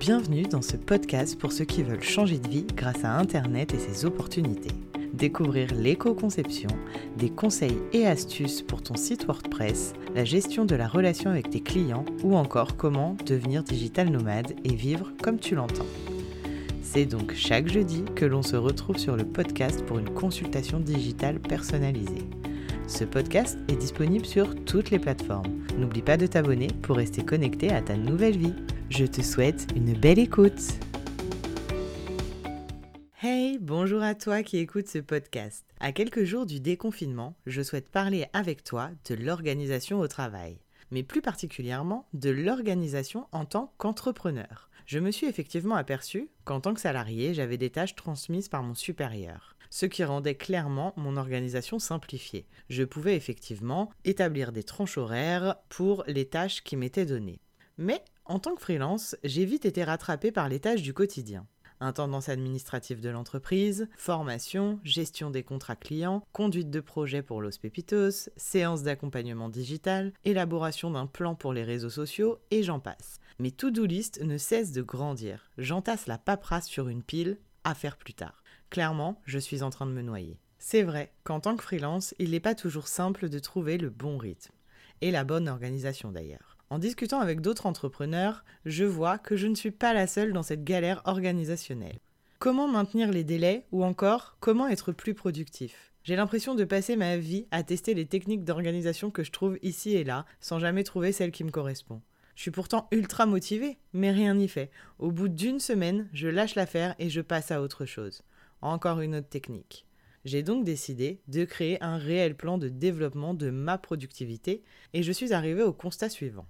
Bienvenue dans ce podcast pour ceux qui veulent changer de vie grâce à Internet et ses opportunités. Découvrir l'éco-conception, des conseils et astuces pour ton site WordPress, la gestion de la relation avec tes clients ou encore comment devenir digital nomade et vivre comme tu l'entends. C'est donc chaque jeudi que l'on se retrouve sur le podcast pour une consultation digitale personnalisée. Ce podcast est disponible sur toutes les plateformes. N'oublie pas de t'abonner pour rester connecté à ta nouvelle vie. Je te souhaite une belle écoute. Hey, bonjour à toi qui écoutes ce podcast. À quelques jours du déconfinement, je souhaite parler avec toi de l'organisation au travail, mais plus particulièrement de l'organisation en tant qu'entrepreneur. Je me suis effectivement aperçu qu'en tant que salarié, j'avais des tâches transmises par mon supérieur ce qui rendait clairement mon organisation simplifiée. Je pouvais effectivement établir des tranches horaires pour les tâches qui m'étaient données. Mais en tant que freelance, j'ai vite été rattrapé par les tâches du quotidien. Intendance administrative de l'entreprise, formation, gestion des contrats clients, conduite de projet pour Los Pepitos, séance d'accompagnement digital, élaboration d'un plan pour les réseaux sociaux et j'en passe. Mes to-do list ne cessent de grandir. J'entasse la paperasse sur une pile, à faire plus tard. Clairement, je suis en train de me noyer. C'est vrai qu'en tant que freelance, il n'est pas toujours simple de trouver le bon rythme. Et la bonne organisation d'ailleurs. En discutant avec d'autres entrepreneurs, je vois que je ne suis pas la seule dans cette galère organisationnelle. Comment maintenir les délais ou encore comment être plus productif? J'ai l'impression de passer ma vie à tester les techniques d'organisation que je trouve ici et là sans jamais trouver celle qui me correspond. Je suis pourtant ultra motivée, mais rien n'y fait. Au bout d'une semaine, je lâche l'affaire et je passe à autre chose. Encore une autre technique. J'ai donc décidé de créer un réel plan de développement de ma productivité et je suis arrivée au constat suivant.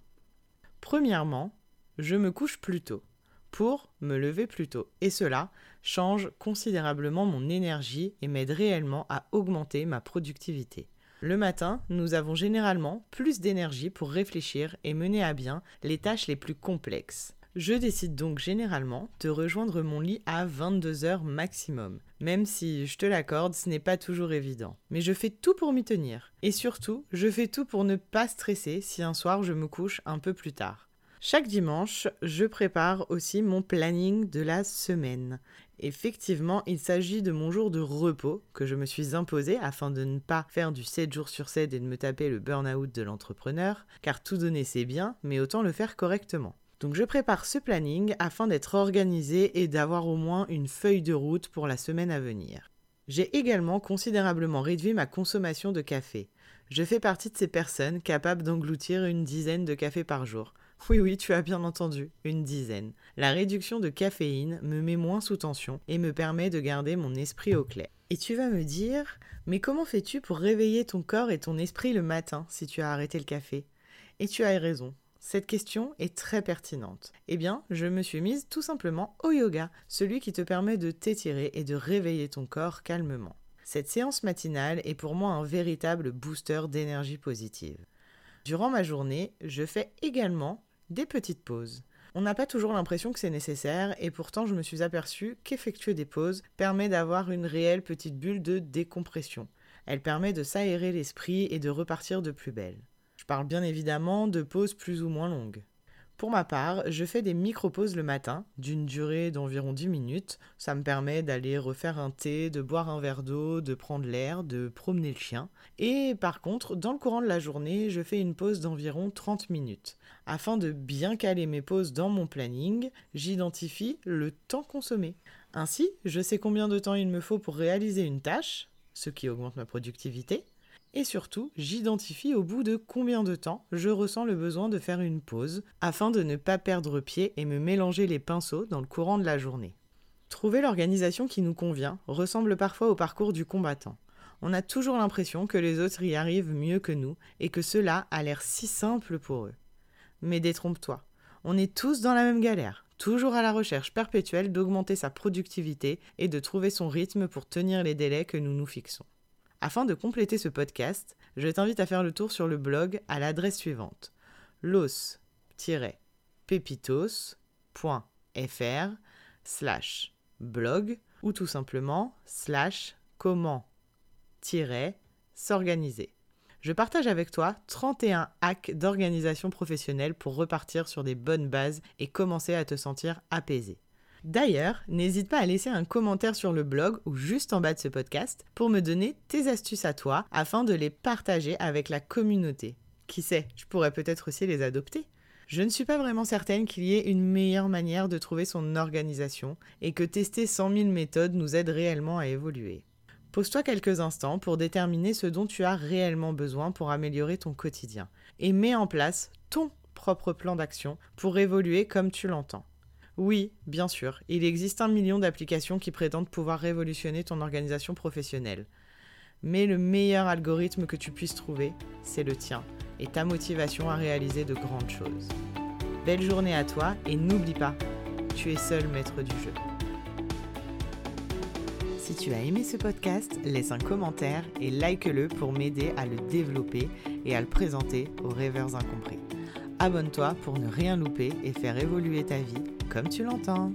Premièrement, je me couche plus tôt pour me lever plus tôt. Et cela change considérablement mon énergie et m'aide réellement à augmenter ma productivité. Le matin, nous avons généralement plus d'énergie pour réfléchir et mener à bien les tâches les plus complexes. Je décide donc généralement de rejoindre mon lit à 22 heures maximum, même si, je te l'accorde, ce n'est pas toujours évident. Mais je fais tout pour m'y tenir. Et surtout, je fais tout pour ne pas stresser si un soir je me couche un peu plus tard. Chaque dimanche, je prépare aussi mon planning de la semaine. Effectivement, il s'agit de mon jour de repos que je me suis imposé afin de ne pas faire du 7 jours sur 7 et de me taper le burn-out de l'entrepreneur, car tout donner c'est bien, mais autant le faire correctement. Donc je prépare ce planning afin d'être organisé et d'avoir au moins une feuille de route pour la semaine à venir. J'ai également considérablement réduit ma consommation de café. Je fais partie de ces personnes capables d'engloutir une dizaine de cafés par jour. Oui oui, tu as bien entendu, une dizaine. La réduction de caféine me met moins sous tension et me permet de garder mon esprit au clair. Et tu vas me dire, mais comment fais-tu pour réveiller ton corps et ton esprit le matin si tu as arrêté le café? Et tu as raison, cette question est très pertinente. Eh bien, je me suis mise tout simplement au yoga, celui qui te permet de t'étirer et de réveiller ton corps calmement. Cette séance matinale est pour moi un véritable booster d'énergie positive. Durant ma journée, je fais également des petites pauses. On n'a pas toujours l'impression que c'est nécessaire et pourtant je me suis aperçu qu'effectuer des pauses permet d'avoir une réelle petite bulle de décompression. Elle permet de s'aérer l'esprit et de repartir de plus belle parle bien évidemment de pauses plus ou moins longues. Pour ma part, je fais des micro-pauses le matin, d'une durée d'environ 10 minutes. Ça me permet d'aller refaire un thé, de boire un verre d'eau, de prendre l'air, de promener le chien. Et par contre, dans le courant de la journée, je fais une pause d'environ 30 minutes. Afin de bien caler mes pauses dans mon planning, j'identifie le temps consommé. Ainsi, je sais combien de temps il me faut pour réaliser une tâche, ce qui augmente ma productivité, et surtout, j'identifie au bout de combien de temps je ressens le besoin de faire une pause afin de ne pas perdre pied et me mélanger les pinceaux dans le courant de la journée. Trouver l'organisation qui nous convient ressemble parfois au parcours du combattant. On a toujours l'impression que les autres y arrivent mieux que nous et que cela a l'air si simple pour eux. Mais détrompe-toi, on est tous dans la même galère, toujours à la recherche perpétuelle d'augmenter sa productivité et de trouver son rythme pour tenir les délais que nous nous fixons. Afin de compléter ce podcast, je t'invite à faire le tour sur le blog à l'adresse suivante los-pepitos.fr slash blog ou tout simplement slash comment s'organiser. je partage avec toi 31 hacks d'organisation professionnelle pour repartir sur des bonnes bases et commencer à te sentir apaisé. D'ailleurs, n'hésite pas à laisser un commentaire sur le blog ou juste en bas de ce podcast pour me donner tes astuces à toi afin de les partager avec la communauté. Qui sait, je pourrais peut-être aussi les adopter. Je ne suis pas vraiment certaine qu'il y ait une meilleure manière de trouver son organisation et que tester 100 000 méthodes nous aide réellement à évoluer. Pose-toi quelques instants pour déterminer ce dont tu as réellement besoin pour améliorer ton quotidien et mets en place ton propre plan d'action pour évoluer comme tu l'entends. Oui, bien sûr, il existe un million d'applications qui prétendent pouvoir révolutionner ton organisation professionnelle. Mais le meilleur algorithme que tu puisses trouver, c'est le tien et ta motivation à réaliser de grandes choses. Belle journée à toi et n'oublie pas, tu es seul maître du jeu. Si tu as aimé ce podcast, laisse un commentaire et like-le pour m'aider à le développer et à le présenter aux rêveurs incompris. Abonne-toi pour ne rien louper et faire évoluer ta vie comme tu l'entends.